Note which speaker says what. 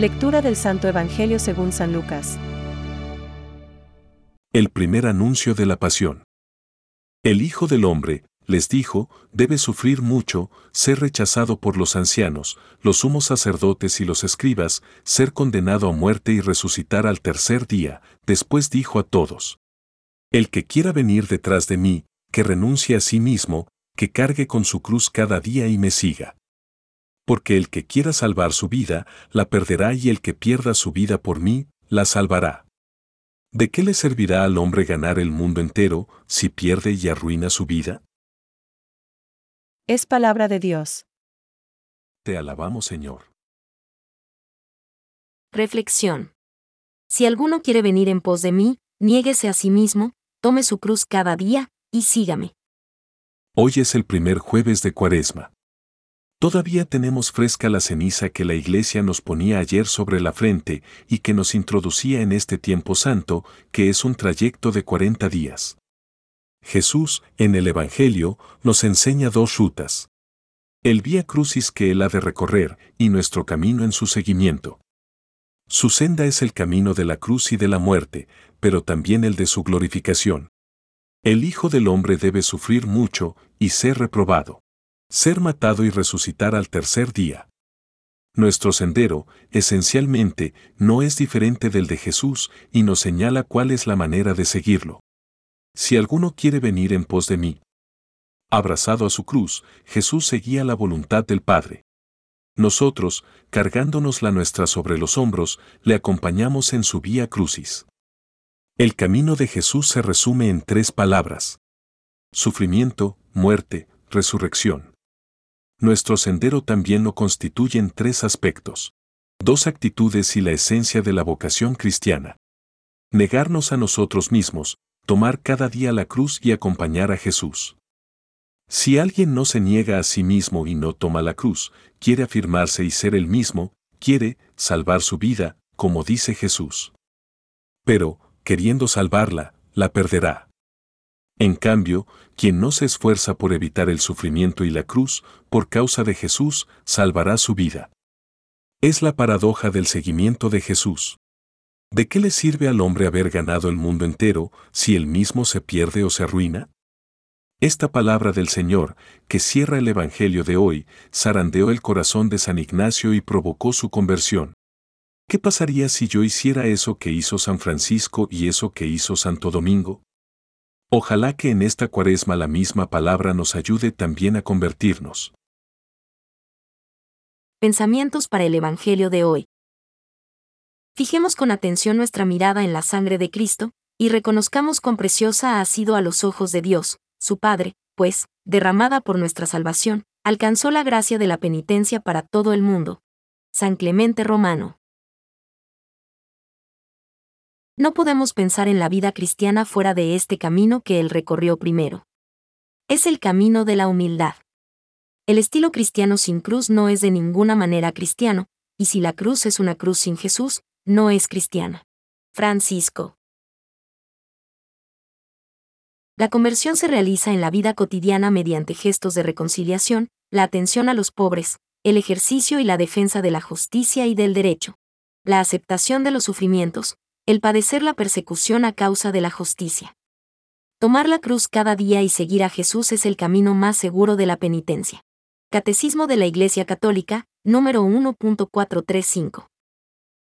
Speaker 1: Lectura del Santo Evangelio según San Lucas.
Speaker 2: El primer anuncio de la pasión. El Hijo del Hombre, les dijo, debe sufrir mucho, ser rechazado por los ancianos, los sumos sacerdotes y los escribas, ser condenado a muerte y resucitar al tercer día. Después dijo a todos, El que quiera venir detrás de mí, que renuncie a sí mismo, que cargue con su cruz cada día y me siga. Porque el que quiera salvar su vida, la perderá y el que pierda su vida por mí, la salvará. ¿De qué le servirá al hombre ganar el mundo entero si pierde y arruina su vida?
Speaker 1: Es palabra de Dios.
Speaker 2: Te alabamos, Señor.
Speaker 3: Reflexión. Si alguno quiere venir en pos de mí, niéguese a sí mismo, tome su cruz cada día, y sígame.
Speaker 2: Hoy es el primer jueves de Cuaresma. Todavía tenemos fresca la ceniza que la Iglesia nos ponía ayer sobre la frente y que nos introducía en este tiempo santo, que es un trayecto de 40 días. Jesús, en el Evangelio, nos enseña dos rutas. El vía crucis que Él ha de recorrer y nuestro camino en su seguimiento. Su senda es el camino de la cruz y de la muerte, pero también el de su glorificación. El Hijo del Hombre debe sufrir mucho y ser reprobado ser matado y resucitar al tercer día. Nuestro sendero, esencialmente, no es diferente del de Jesús y nos señala cuál es la manera de seguirlo. Si alguno quiere venir en pos de mí. Abrazado a su cruz, Jesús seguía la voluntad del Padre. Nosotros, cargándonos la nuestra sobre los hombros, le acompañamos en su vía crucis. El camino de Jesús se resume en tres palabras. Sufrimiento, muerte, resurrección nuestro sendero también lo constituyen tres aspectos. Dos actitudes y la esencia de la vocación cristiana. Negarnos a nosotros mismos, tomar cada día la cruz y acompañar a Jesús. Si alguien no se niega a sí mismo y no toma la cruz, quiere afirmarse y ser el mismo, quiere salvar su vida, como dice Jesús. Pero, queriendo salvarla, la perderá. En cambio, quien no se esfuerza por evitar el sufrimiento y la cruz, por causa de Jesús, salvará su vida. Es la paradoja del seguimiento de Jesús. ¿De qué le sirve al hombre haber ganado el mundo entero si él mismo se pierde o se arruina? Esta palabra del Señor, que cierra el Evangelio de hoy, zarandeó el corazón de San Ignacio y provocó su conversión. ¿Qué pasaría si yo hiciera eso que hizo San Francisco y eso que hizo Santo Domingo? Ojalá que en esta cuaresma la misma palabra nos ayude también a convertirnos.
Speaker 3: Pensamientos para el Evangelio de hoy. Fijemos con atención nuestra mirada en la sangre de Cristo, y reconozcamos cuán preciosa ha sido a los ojos de Dios, su Padre, pues, derramada por nuestra salvación, alcanzó la gracia de la penitencia para todo el mundo. San Clemente Romano. No podemos pensar en la vida cristiana fuera de este camino que él recorrió primero. Es el camino de la humildad. El estilo cristiano sin cruz no es de ninguna manera cristiano, y si la cruz es una cruz sin Jesús, no es cristiana. Francisco. La conversión se realiza en la vida cotidiana mediante gestos de reconciliación, la atención a los pobres, el ejercicio y la defensa de la justicia y del derecho, la aceptación de los sufrimientos, el padecer la persecución a causa de la justicia. Tomar la cruz cada día y seguir a Jesús es el camino más seguro de la penitencia. Catecismo de la Iglesia Católica, número 1.435.